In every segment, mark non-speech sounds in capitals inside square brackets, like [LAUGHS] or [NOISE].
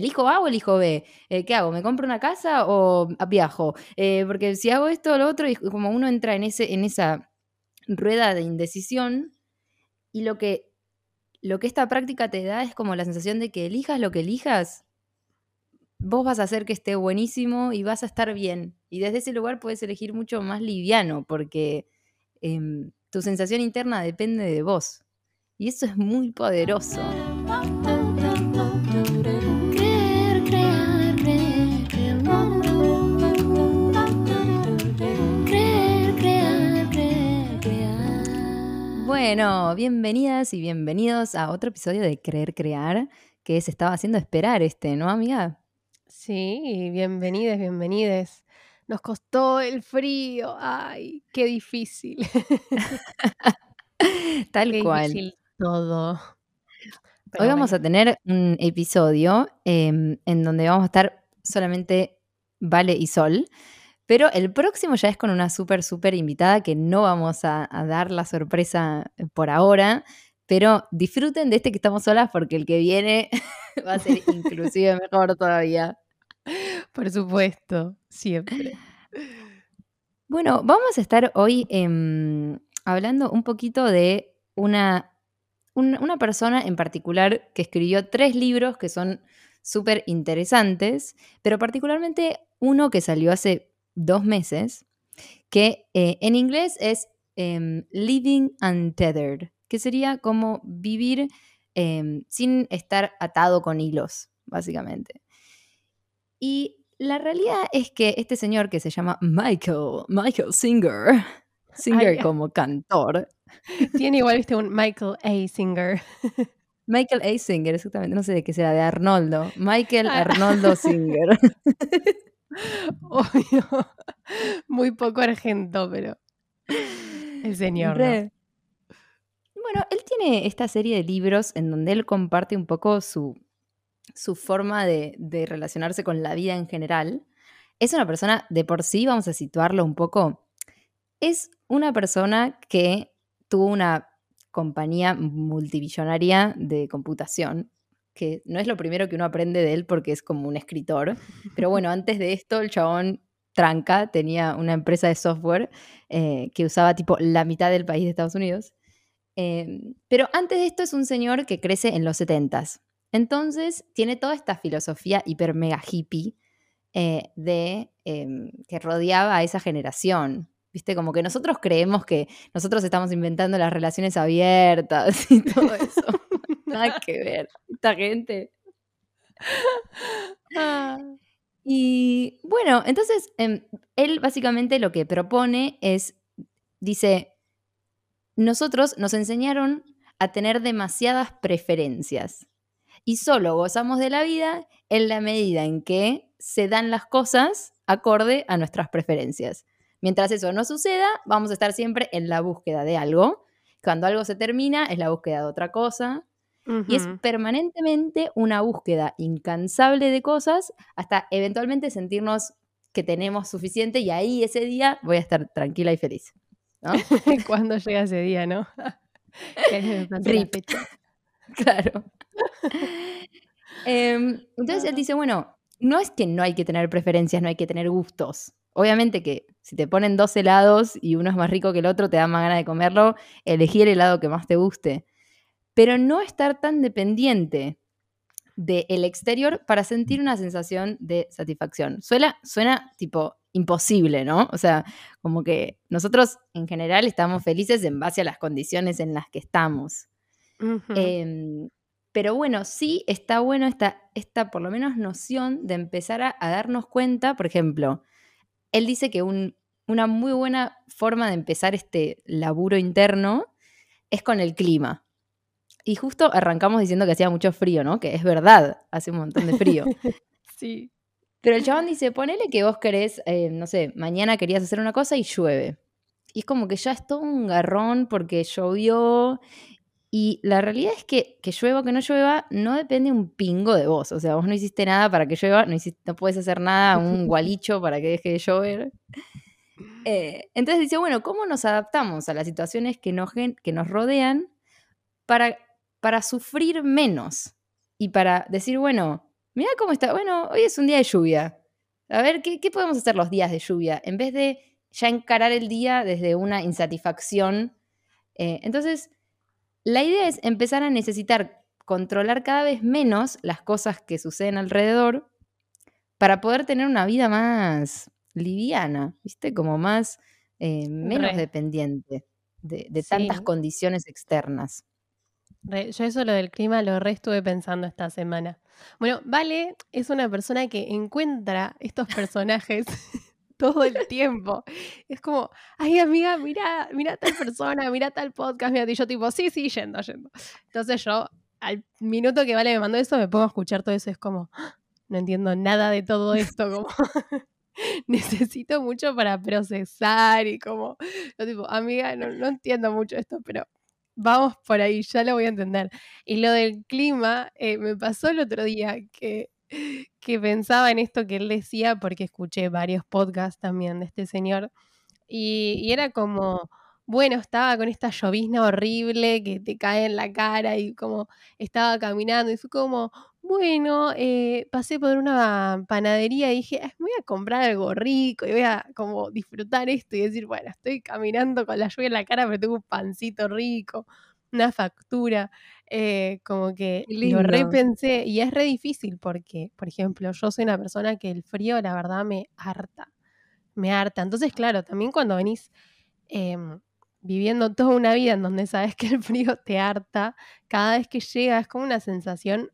¿elijo A o elijo B? Eh, ¿Qué hago? ¿Me compro una casa o viajo? Eh, porque si hago esto o lo otro, como uno entra en, ese, en esa rueda de indecisión, y lo que, lo que esta práctica te da es como la sensación de que elijas lo que elijas, vos vas a hacer que esté buenísimo y vas a estar bien. Y desde ese lugar puedes elegir mucho más liviano, porque em, tu sensación interna depende de vos. Y eso es muy poderoso. Bueno, bienvenidas y bienvenidos a otro episodio de Creer Crear, que se estaba haciendo esperar este, ¿no, amiga? Sí, bienvenides, bienvenides. Nos costó el frío, ay, qué difícil. [LAUGHS] Tal qué cual. difícil todo. Pero Hoy vamos bueno, a tener un episodio em, en donde vamos a estar solamente Vale y Sol, pero el próximo ya es con una súper, súper invitada que no vamos a, a dar la sorpresa por ahora, pero disfruten de este que estamos solas porque el que viene [LAUGHS] va a ser inclusive mejor todavía. por supuesto, siempre. Bueno, vamos a estar hoy em, hablando un poquito de una, un- una persona en particular que escribió tres libros que son súper interesantes, pero particularmente uno que salió hace dos meses, que eh, en inglés es em, Living Untethered, que sería como vivir em, sin estar atado con hilos, básicamente. Y la realidad es que este señor que se llama Michael, Michael Singer, [LAUGHS] Singer Ay, [LAUGHS] como cantor, tiene igual, viste, un Michael A. Singer. Michael A. Singer, exactamente, no sé de qué será, de Arnoldo, Michael Ah. Arnoldo Singer. [LAUGHS] [LAUGHS] Obvio. Muy poco argento, pero el señor, ¿no? Bueno, él tiene esta serie de libros en donde él comparte un poco su, su forma de, de relacionarse con la vida en general. Es una persona, de por sí, vamos a situarlo un poco, es una persona que tuvo una compañía multibillonaria de computación, que no es lo primero que uno aprende de él porque es como un escritor, pero [LAUGHS] bueno, antes de esto el chabón tranca, tenía una empresa de software eh, que usaba tipo la mitad del país de Estados Unidos. Eh, pero antes de esto es un señor que crece en los 70s. Entonces tiene toda esta filosofía hiper mega hippie eh, de em, que rodeaba a esa generación. Viste, como que nosotros creemos que nosotros estamos inventando las relaciones abiertas [LAUGHS] y todo eso. Nada que ver. Esta gente. Ah, Y bueno, entonces em, él básicamente lo que propone es, dice, nosotros nos enseñaron a tener demasiadas preferencias y solo gozamos de la vida en la medida en que se dan las cosas acorde a nuestras preferencias. Mientras eso no suceda, vamos a estar siempre en la búsqueda de algo. Cuando algo se termina, es la búsqueda de otra cosa. Y es permanentemente una búsqueda incansable de cosas hasta eventualmente sentirnos que tenemos suficiente y ahí ese día voy a estar tranquila y feliz. ¿no? [LAUGHS] ¿Cuándo llega ese día, no? [LAUGHS] Rip. [LAUGHS] Claro. Em, entonces él dice, bueno, no es que no hay que tener preferencias, no hay que tener gustos. Obviamente que si te ponen dos helados y uno es más rico que el otro, te da más ganas de comerlo, elegí el helado que más te guste. Pero no estar tan dependiente del exterior para sentir una sensación de satisfacción. Suena, suena tipo imposible, ¿no? O sea, como que nosotros en general estamos felices en base a las condiciones en las que estamos. Em, pero bueno, sí está bueno esta, esta por lo menos noción de empezar a, a darnos cuenta, por ejemplo, él dice que un- una muy buena forma de empezar este laburo interno es con el clima. Y justo arrancamos diciendo que hacía mucho frío, ¿no? Que es verdad, hace un montón de frío. [LAUGHS] Sí. Pero el chabón dice, ponele que vos querés, eh, no sé, mañana querías hacer una cosa y llueve. Y es como que ya es todo un garrón porque llovió. Y la realidad es que que llueva o que no llueva no depende un pingo de vos. O sea, vos no hiciste nada para que llueva, no, hiciste, no puedes hacer nada, [LAUGHS] un gualicho para que deje de llover. Eh, entonces dice, bueno, ¿cómo nos adaptamos a las situaciones que nos, que nos rodean para, para sufrir menos? Y para decir, bueno, Mira cómo está. Bueno, hoy es un día de lluvia. A ver, ¿qué, ¿qué, podemos hacer los días de lluvia? En vez de ya encarar el día desde una insatisfacción. Eh, entonces, la idea es empezar a necesitar controlar cada vez menos las cosas que suceden alrededor para poder tener una vida más liviana, ¿viste? Como más, eh, menos Re. dependiente de, de sí. tantas condiciones externas. Yo eso lo del clima lo re estuve pensando esta semana. Bueno, Vale es una persona que encuentra estos personajes [LAUGHS] todo el tiempo. Es como, ay amiga, mira, mira tal persona, mira tal podcast, mira, y yo tipo, sí, sí, yendo, yendo. Entonces yo, al minuto que Vale me mandó eso, me pongo a escuchar todo eso, es como, ¡Ah! no entiendo nada de todo esto, como [LAUGHS] necesito mucho para procesar y como, yo tipo, amiga, no, no entiendo mucho esto, pero vamos por ahí, ya lo voy a entender. Y lo del clima, eh, me pasó el otro día que, que pensaba en esto que él decía, porque escuché varios podcasts también de este señor, y, y era como, bueno, estaba con esta llovizna horrible que te cae en la cara y como estaba caminando y fue como, bueno, eh, pasé por una panadería y dije, me voy a comprar algo rico y voy a como disfrutar esto y decir, bueno, estoy caminando con la lluvia en la cara, pero tengo un pancito rico, una factura, eh, como que lo repensé y es re difícil porque, por ejemplo, yo soy una persona que el frío, la verdad, me harta, me harta. Entonces, claro, también cuando venís... Eh, viviendo toda una vida en donde sabes que el frío te harta, cada vez que llega es como una sensación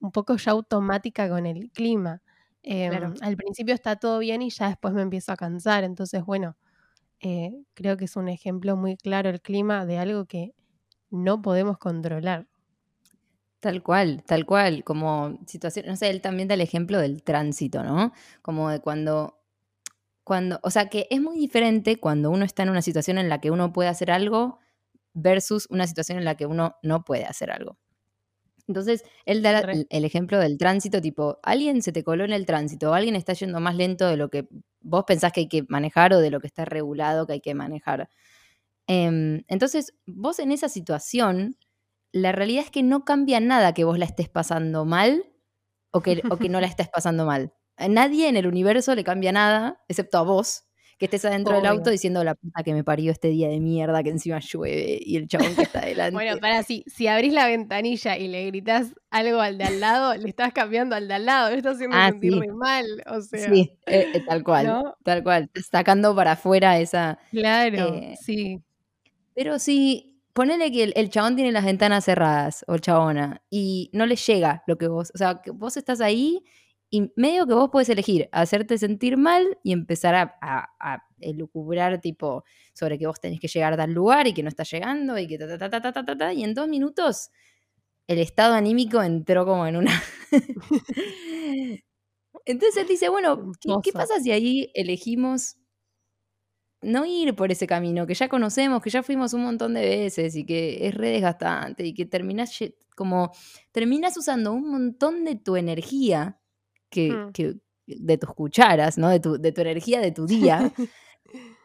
un poco ya automática con el clima. Eh, claro. Al principio está todo bien y ya después me empiezo a cansar. Entonces, bueno, eh, creo que es un ejemplo muy claro el clima de algo que no podemos controlar. Tal cual, tal cual, como situación, no sé, él también da el ejemplo del tránsito, ¿no? Como de cuando cuando, o sea, que es muy diferente cuando uno está en una situación en la que uno puede hacer algo versus una situación en la que uno no puede hacer algo. Entonces, él da el, el ejemplo del tránsito, tipo, alguien se te coló en el tránsito, o alguien está yendo más lento de lo que vos pensás que hay que manejar o de lo que está regulado que hay que manejar. Eh, entonces, vos en esa situación, la realidad es que no cambia nada que vos la estés pasando mal o que, o que no la [LAUGHS] estés pasando mal. A nadie en el universo le cambia nada, excepto a vos, que estés adentro Obvio. del auto diciendo la puta que me parió este día de mierda que encima llueve y el chabón que está [LAUGHS] adelante. bueno, para si, si abrís la ventanilla y le gritas algo al de al lado, le estás cambiando al de al lado, le estás haciendo ah, sentir sí. mal, o sea. Sí, eh, eh, tal cual, ¿no? tal cual, sacando para afuera esa... Claro, eh, sí. Pero sí, ponele que el, el, chabón tiene las ventanas cerradas, o chabona, y no le llega lo que vos, o sea, que vos estás ahí y medio que vos podés elegir hacerte sentir mal y empezar a, a, a elucubrar tipo sobre que vos tenés que llegar a tal lugar y que no estás llegando y que ta, ta, ta, ta, ta, ta, ta, y en dos minutos el estado anímico entró como en una... [LAUGHS] Entonces él dice, bueno, ¿qué, ¿qué, pasa si ahí elegimos no ir por ese camino que ya conocemos, que ya fuimos un montón de veces y que es re desgastante y que terminas como terminas usando un montón de tu energía que, mm. que, de tus cucharas, ¿no? De tu, de tu energía de tu día, [LAUGHS]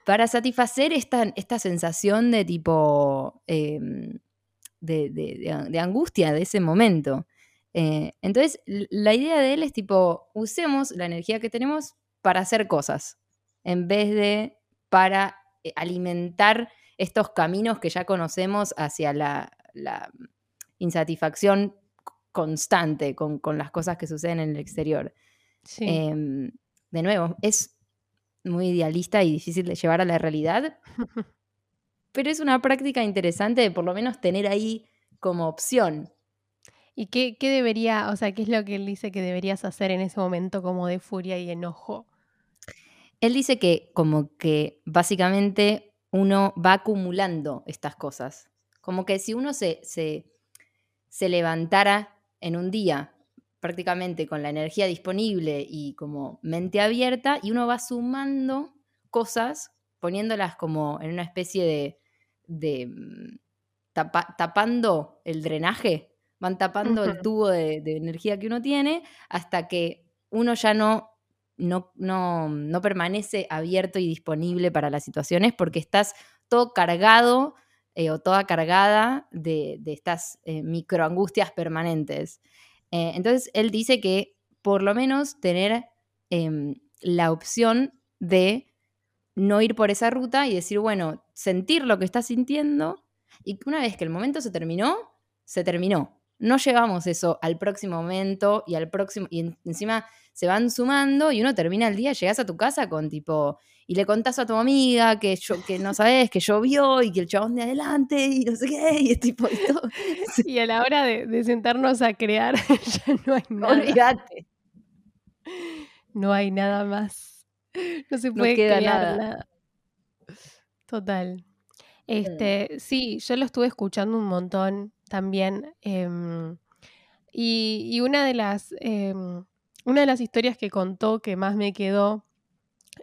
para satisfacer esta, esta sensación de tipo, eh, de, de, de, angustia de ese momento. Eh, entonces, la idea de él es tipo, usemos la energía que tenemos para hacer cosas, en vez de para eh, alimentar estos caminos que ya conocemos hacia la, la insatisfacción constante con, con, las cosas que suceden en el exterior. Sí. Eh, de nuevo, es muy idealista y difícil de llevar a la realidad, [LAUGHS] pero es una práctica interesante de por lo menos tener ahí como opción. ¿Y qué, qué, debería, o sea, qué es lo que él dice que deberías hacer en ese momento como de furia y enojo? Él dice que como que básicamente uno va acumulando estas cosas. Como que si uno se, se, se levantara en un día prácticamente con la energía disponible y como mente abierta, y uno va sumando cosas, poniéndolas como en una especie de, de mm, tapa, tapando el drenaje, van tapando uh -huh. el tubo de, de, energía que uno tiene hasta que uno ya no, no, no, no permanece abierto y disponible para las situaciones porque estás todo cargado eh, o toda cargada de, de estas eh, microangustias permanentes. Eh, entonces, él dice que por lo menos tener em, la opción de no ir por esa ruta y decir, bueno, sentir lo que estás sintiendo y una vez que el momento se terminó, se terminó. No llevamos eso al próximo momento y al próximo, y encima se van sumando y uno termina el día, llegas a tu casa con tipo, y le contás a tu amiga que, yo, que no sabes, que llovió y que el chabón de adelante y no sé qué, y es tipo, y, todo. [LAUGHS] y a la hora de, sentarnos a crear, [LAUGHS] ya no hay nada. Olvídate. No hay nada más. No se puede crear nada. Total. Este, sí, yo lo estuve escuchando un montón también. Em, y, una de las em, una de las historias que contó que más me quedó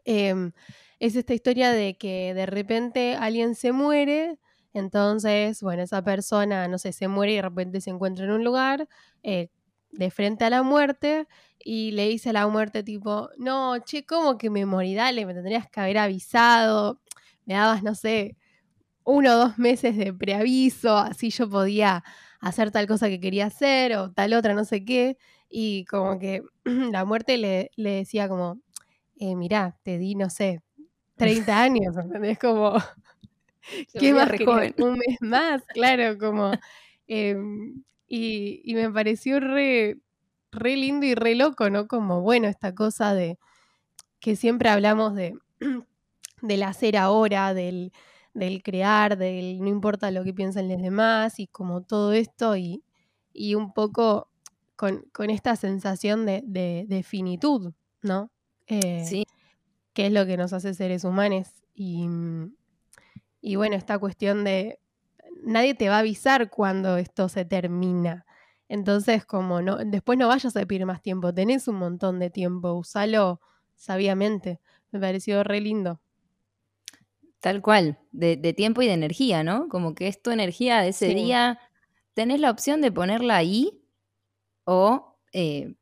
em, es esta historia de que de repente alguien se muere, entonces, bueno, esa persona, no sé, se muere y de repente se encuentra en un lugar eh, de frente a la muerte y le dice a la muerte tipo, no, che, ¿cómo que me morí? Dale, me tendrías que haber avisado, me dabas, no sé, uno o dos meses de preaviso, así yo podía hacer tal cosa que quería hacer o tal otra, no sé qué. Y como que [CLEARS THROAT] la muerte le, decía como, eh, mirá, te di, no sé, [LAUGHS] 30 años, ¿entendés? Como, [LAUGHS] ¿qué más joven? Un mes más, claro, como... Em, y, me pareció re, re lindo y re loco, ¿no? Como, bueno, esta cosa de que siempre hablamos de, [CLEARS THROAT] del hacer ahora, del, del crear, del no importa lo que piensen los demás y como todo esto y, un poco con, esta sensación de, finitud, ¿no? Eh, sí. Que es lo que nos hace seres humanos y, y bueno, esta cuestión de nadie te va a avisar cuando esto se termina. Entonces, como no, después no vayas a pedir más tiempo, tenés un montón de tiempo, usalo sabiamente. Me pareció re lindo. Tal cual, de, tiempo y de energía, ¿no? Como que es tu energía de ese día, tenés la opción de ponerla ahí o eh,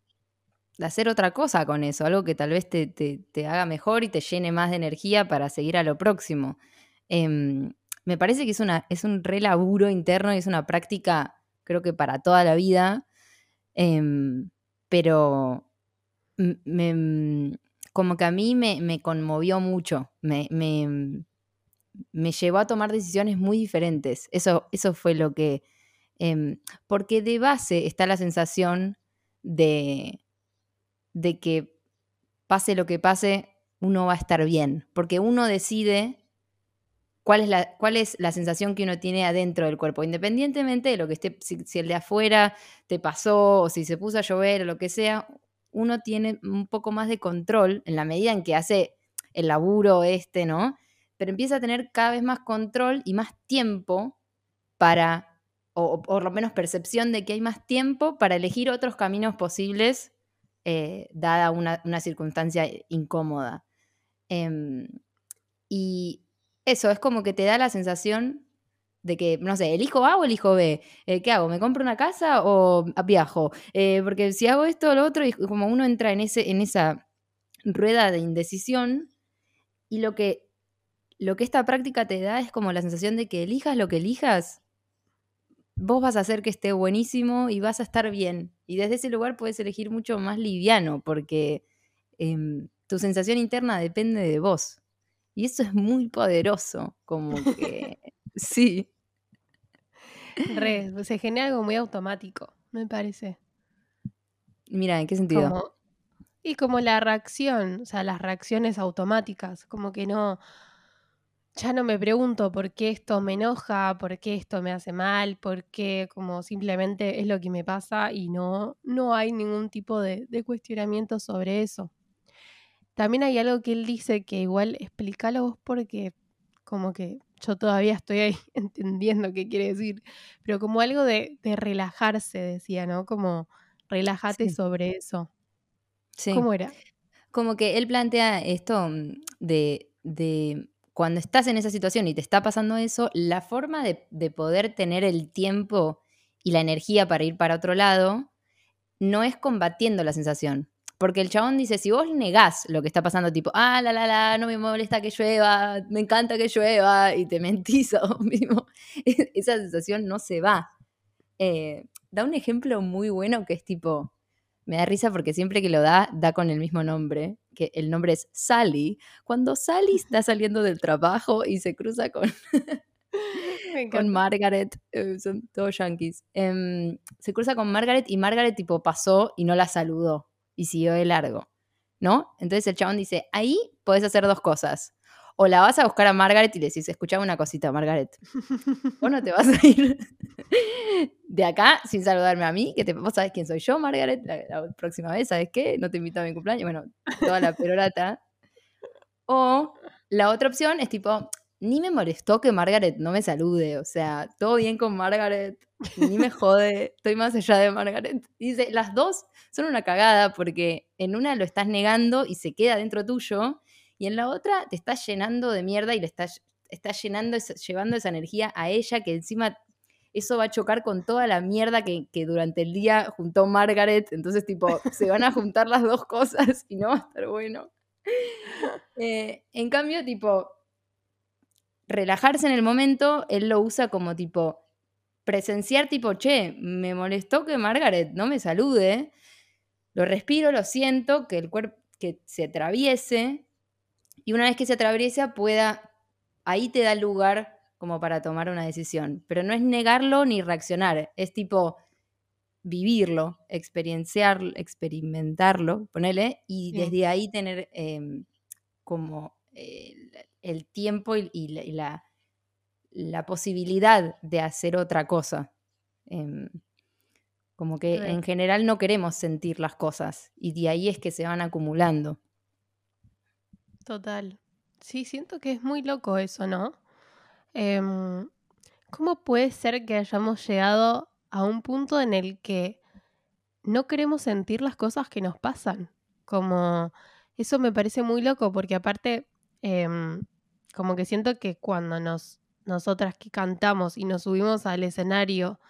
de hacer otra cosa con eso, algo que tal vez te, te, haga mejor y te llene más de energía para seguir a lo próximo. Em, me parece que es, una, es un re laburo interno y es una práctica, creo que para toda la vida, em, pero me, como que a mí me, me conmovió mucho, me, me me llevó a tomar decisiones muy diferentes. Eso, eso fue lo que... Em, porque de base está la sensación de, de que pase lo que pase, uno va a estar bien, porque uno decide cuál es la, cuál es la sensación que uno tiene adentro del cuerpo, independientemente de lo que esté, si, el de afuera te pasó o si se puso a llover o lo que sea, uno tiene un poco más de control en la medida en que hace el laburo este, ¿no? pero empieza a tener cada vez más control y más tiempo para, o, por lo menos percepción de que hay más tiempo para elegir otros caminos posibles eh, dada una, circunstancia incómoda. Em, y eso, es como que te da la sensación de que, no sé, ¿elijo A o elijo B? Eh, ¿Qué hago? ¿Me compro una casa o viajo? Eh, porque si hago esto o lo otro, como uno entra en, ese, en esa rueda de indecisión, y lo que lo que esta práctica te da es como la sensación de que elijas lo que elijas, vos vas a hacer que esté buenísimo y vas a estar bien. Y desde ese lugar puedes elegir mucho más liviano porque em, tu sensación interna depende de vos. Y eso es muy poderoso, como que [LAUGHS] sí. se genera algo muy automático, me parece. Mira, ¿en qué sentido? y como la reacción, o sea, las reacciones automáticas, como que no, ya no me pregunto por qué esto me enoja, por qué esto me hace mal, por qué como simplemente es lo que me pasa y no, no hay ningún tipo de, cuestionamiento sobre eso. También hay algo que él dice que igual explícalo vos porque como que yo todavía estoy ahí [LAUGHS] entendiendo qué quiere decir, pero como algo de, relajarse, decía, ¿no? Como relájate sobre eso. Sí. ¿Cómo era? Como que él plantea esto mm, de, de cuando estás en esa situación y te está pasando eso, la forma de, poder tener el tiempo y la energía para ir para otro lado no es combatiendo la sensación. Porque el chabón dice, si vos negás lo que está pasando, tipo, ah, la, la, la, no me molesta que llueva, me encanta que llueva, y te mentís [LAUGHS] a mismo, esa sensación no se va. Eh, da un ejemplo muy bueno que es tipo, me da risa porque siempre que lo da, da con el mismo nombre, que el nombre es Sally. Cuando Sally está saliendo del trabajo y se cruza con, [LAUGHS] con Margaret, eh, son todos yankees, em, se cruza con Margaret y Margaret tipo pasó y no la saludó y siguió de largo, ¿no? Entonces el chabón dice, ahí podés hacer dos cosas. O la vas a buscar a Margaret y le decís, escuchame una cosita, Margaret. Vos no te vas a ir de acá sin saludarme a mí, que te, vos sabés quién soy yo, Margaret, la, próxima vez, ¿sabes qué? No te invito a mi cumpleaños, bueno, toda la perorata. O la otra opción es tipo, ni me molestó que Margaret no me salude, o sea, todo bien con Margaret, ni me jode, estoy más allá de Margaret. dice, las dos son una cagada porque en una lo estás negando y se queda dentro tuyo, y en la otra te estás llenando de mierda y le estás, llenando, llevando esa energía a ella, que encima eso va a chocar con toda la mierda que, durante el día juntó Margaret. Entonces, tipo, [LAUGHS] se van a juntar las dos cosas y no va a estar bueno. Eh, en cambio, tipo, relajarse en el momento, él lo usa como tipo, presenciar tipo, che, me molestó que Margaret no me salude, lo respiro, lo siento, que el cuerpo, que se atraviese, y una vez que se atraviesa pueda, ahí te da lugar como para tomar una decisión. Pero no es negarlo ni reaccionar, es tipo vivirlo, experienciar, experimentarlo, ponele, y desde ahí tener em, como el, tiempo y, la, la, posibilidad de hacer otra cosa. Em, como que en general no queremos sentir las cosas y de ahí es que se van acumulando. Total. Sí, siento que es muy loco eso, ¿no? Em, ¿Cómo puede ser que hayamos llegado a un punto en el que no queremos sentir las cosas que nos pasan? Como eso me parece muy loco porque aparte, em, como que siento que cuando nos, nosotras que cantamos y nos subimos al escenario,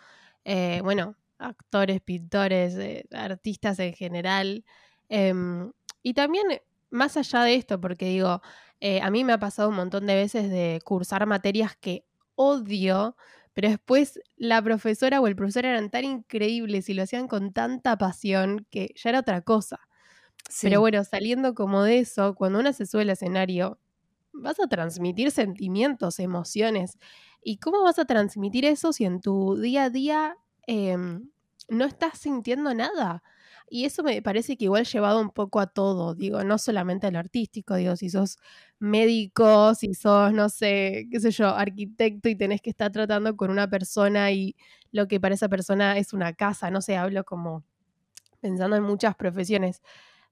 eh, bueno, actores, pintores, eh, artistas en general, em, y también más allá de esto, porque digo, eh, a mí me ha pasado un montón de veces de cursar materias que odio, pero después la profesora o el profesor eran tan increíbles y lo hacían con tanta pasión que ya era otra cosa. Pero bueno, saliendo como de eso, cuando uno se sube al escenario, vas a transmitir sentimientos, emociones. ¿Y cómo vas a transmitir eso si en tu día a día em, no estás sintiendo nada? Y eso me parece que igual llevado un poco a todo, digo, no solamente a lo artístico, digo, si sos médico, si sos, no sé, qué sé yo, arquitecto y tenés que estar tratando con una persona y lo que para esa persona es una casa, no sé, hablo como pensando en muchas profesiones,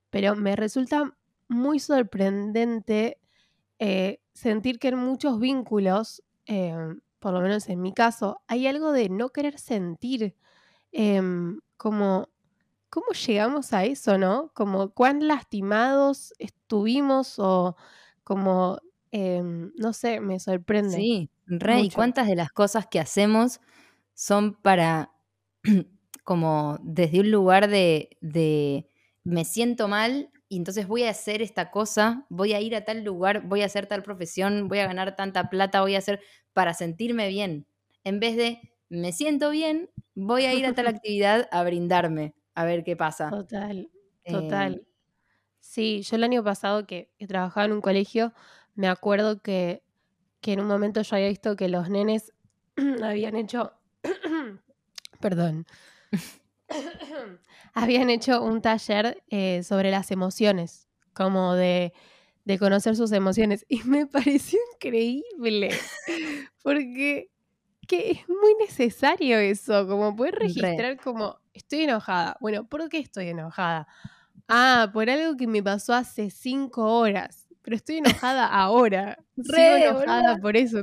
pero me resulta muy sorprendente eh, sentir que en muchos vínculos, eh, por lo menos en mi caso, hay algo de no querer sentir, em, como ¿Cómo llegamos a eso, no? Como cuán lastimados estuvimos o como, em, no sé, me sorprende. Sí, re, y cuántas de las cosas que hacemos son para, [CLEARS THROAT] como desde un lugar de, de me siento mal y entonces voy a hacer esta cosa, voy a ir a tal lugar, voy a hacer tal profesión, voy a ganar tanta plata, voy a hacer para sentirme bien. En vez de me siento bien, voy a ir a tal [LAUGHS] actividad a brindarme a ver qué pasa. Total, total. Em, sí, yo el año pasado que, trabajaba en un colegio, me acuerdo que, en un momento yo había visto que los nenes [CLEARS THROAT] habían hecho, [CLEARS THROAT] perdón, [COUGHS] habían hecho un taller eh, sobre las emociones, como de, de conocer sus emociones. Y me [LAUGHS] pareció increíble, porque que es muy necesario eso, como poder registrar como estoy enojada. Bueno, ¿por qué estoy enojada? Ah, por algo que me pasó hace cinco horas, pero estoy enojada [LAUGHS] ahora. Sigo enojada por eso.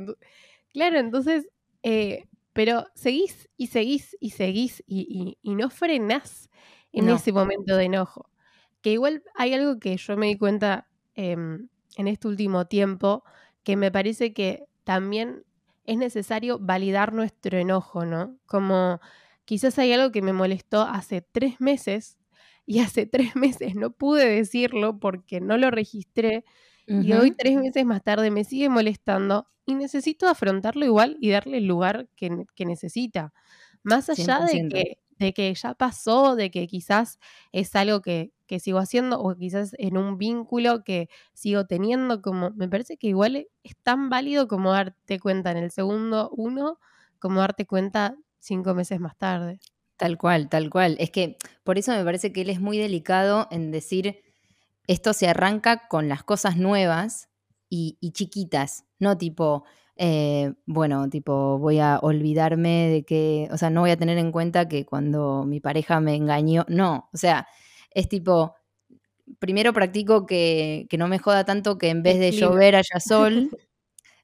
Claro, entonces, eh, pero seguís y seguís y seguís y, no frenás en ese momento de enojo. Que igual hay algo que yo me di cuenta em, en este último tiempo, que me parece que también es necesario validar nuestro enojo, ¿no? Como quizás hay algo que me molestó hace tres meses y hace [LAUGHS] tres meses no pude decirlo porque no lo registré y hoy tres meses más tarde me sigue molestando y necesito afrontarlo igual y darle el lugar que, necesita. Más allá de que de que ya pasó, de que quizás es algo que, que sigo haciendo o quizás en un vínculo que sigo teniendo, como me parece que igual es tan válido como darte cuenta en el segundo uno, como darte cuenta cinco meses más tarde. Tal cual, tal cual. Es que por eso me parece que él es muy delicado en decir, esto se arranca con las cosas nuevas y, y chiquitas, no tipo, eh, bueno, tipo, voy a olvidarme de que, o sea, no voy a tener en cuenta que cuando mi pareja me engañó, no, o sea, es tipo, primero practico que, que no me joda tanto que en vez de llover haya sol, [LAUGHS]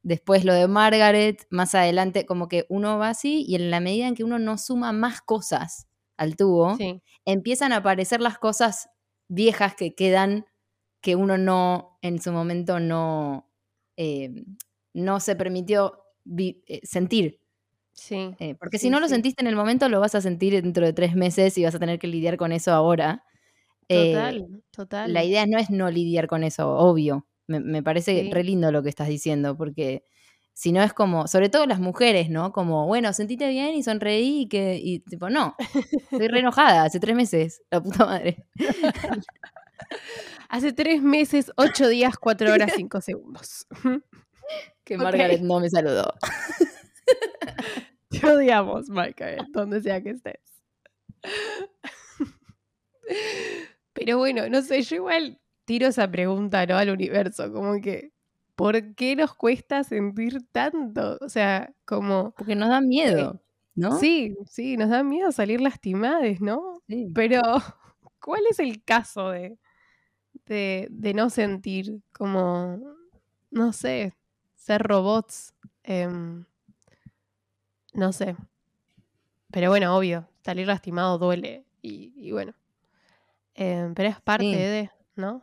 después lo de Margaret, más adelante, como que uno va así y en la medida en que uno no suma más cosas al tubo, empiezan a aparecer las cosas viejas que quedan que uno no, en su momento no, eh, no se permitió eh, sentir. Sí. Eh, porque si no lo sentiste en el momento, lo vas a sentir dentro de tres meses y vas a tener que lidiar con eso ahora. Total, total. La idea no es no lidiar con eso, obvio. Me, parece re lindo lo que estás diciendo, porque si no es como, sobre todo las mujeres, ¿no? Como, bueno, sentite bien y sonreí y que, y tipo, no, estoy re [LAUGHS] enojada, hace tres meses, la puta madre. [LAUGHS] hace tres meses, ocho días, cuatro horas, [LAUGHS] cinco segundos. que Margaret no me saludó. Te odiamos, Margaret, donde sea que estés. Pero bueno, no sé, yo igual tiro esa pregunta, ¿no? Al universo, como que, ¿por qué nos cuesta sentir tanto? O sea, como... Porque nos da miedo, ¿no? Sí, sí, nos da miedo salir lastimadas, ¿no? Sí. Pero, [LAUGHS] ¿cuál es el caso de, de, de no sentir como, no sé, ser robots? Em, no sé. Pero bueno, obvio, salir lastimado duele y, bueno. Em, pero es parte de, ¿no?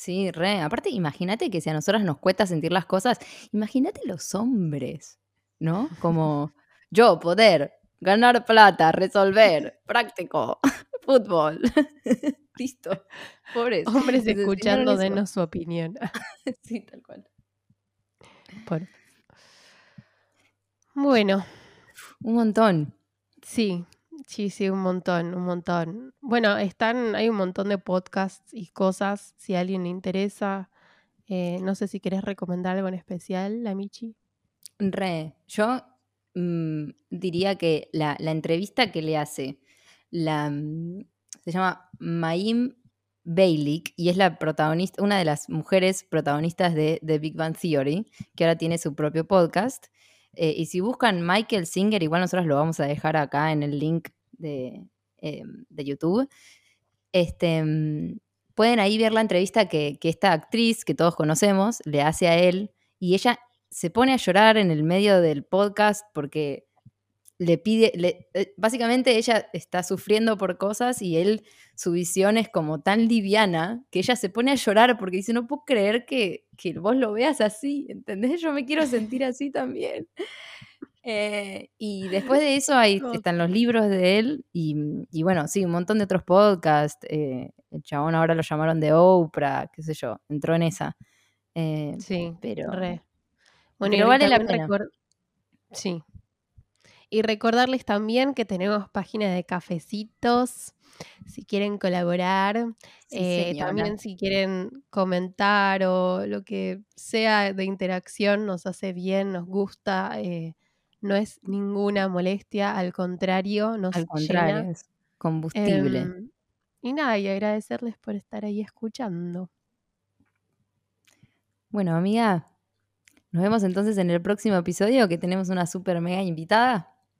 Sí, re. Aparte, imagínate que si a nosotras nos cuesta sentir las cosas, imagínate los hombres, ¿no? Como [LAUGHS] yo poder ganar plata, resolver, práctico, [LAUGHS] fútbol. [LAUGHS] Listo. Pobres. Hombres escuchando, denos su opinión. sí, tal cual. Bueno. Un montón. Sí, sí, sí, un montón, un montón. Bueno, están, hay un montón de podcasts y cosas, si a alguien le interesa. Eh, no sé si querés recomendar algo en especial, la Michi. Re, yo mm, diría que la, entrevista que le hace, la, mm, se llama Maim Bailik y es la protagonista, una de las mujeres protagonistas de The Big Bang Theory, que ahora tiene su propio podcast. Eh, y si buscan Michael Singer, igual nosotros lo vamos a dejar acá en el link de, eh, YouTube. Este, mm, pueden ahí ver la entrevista que, que, esta actriz, que todos conocemos, le hace a él. Y ella se pone a llorar en el medio del podcast porque le pide, eh, básicamente ella está sufriendo por cosas y él, su visión es como tan liviana que ella se pone a llorar porque dice, no puedo creer que, que vos lo veas así, ¿entendés? Yo me quiero sentir así también. Eh, y después de eso ahí están los libros de él y, y bueno, sí, un montón de otros podcasts. Eh, el chabón ahora lo llamaron de Oprah, qué sé yo, entró en esa. sí, pero, re. Bueno, pero vale la pena. Sí, y recordarles también que tenemos páginas de cafecitos, si quieren colaborar, eh, también si quieren comentar o lo que sea de interacción, nos hace bien, nos gusta, eh, no es ninguna molestia, al contrario, nos Al contrario, es combustible. Em, y nada, y agradecerles por estar ahí escuchando. Bueno, amiga, nos vemos entonces en el próximo episodio que tenemos una super mega invitada.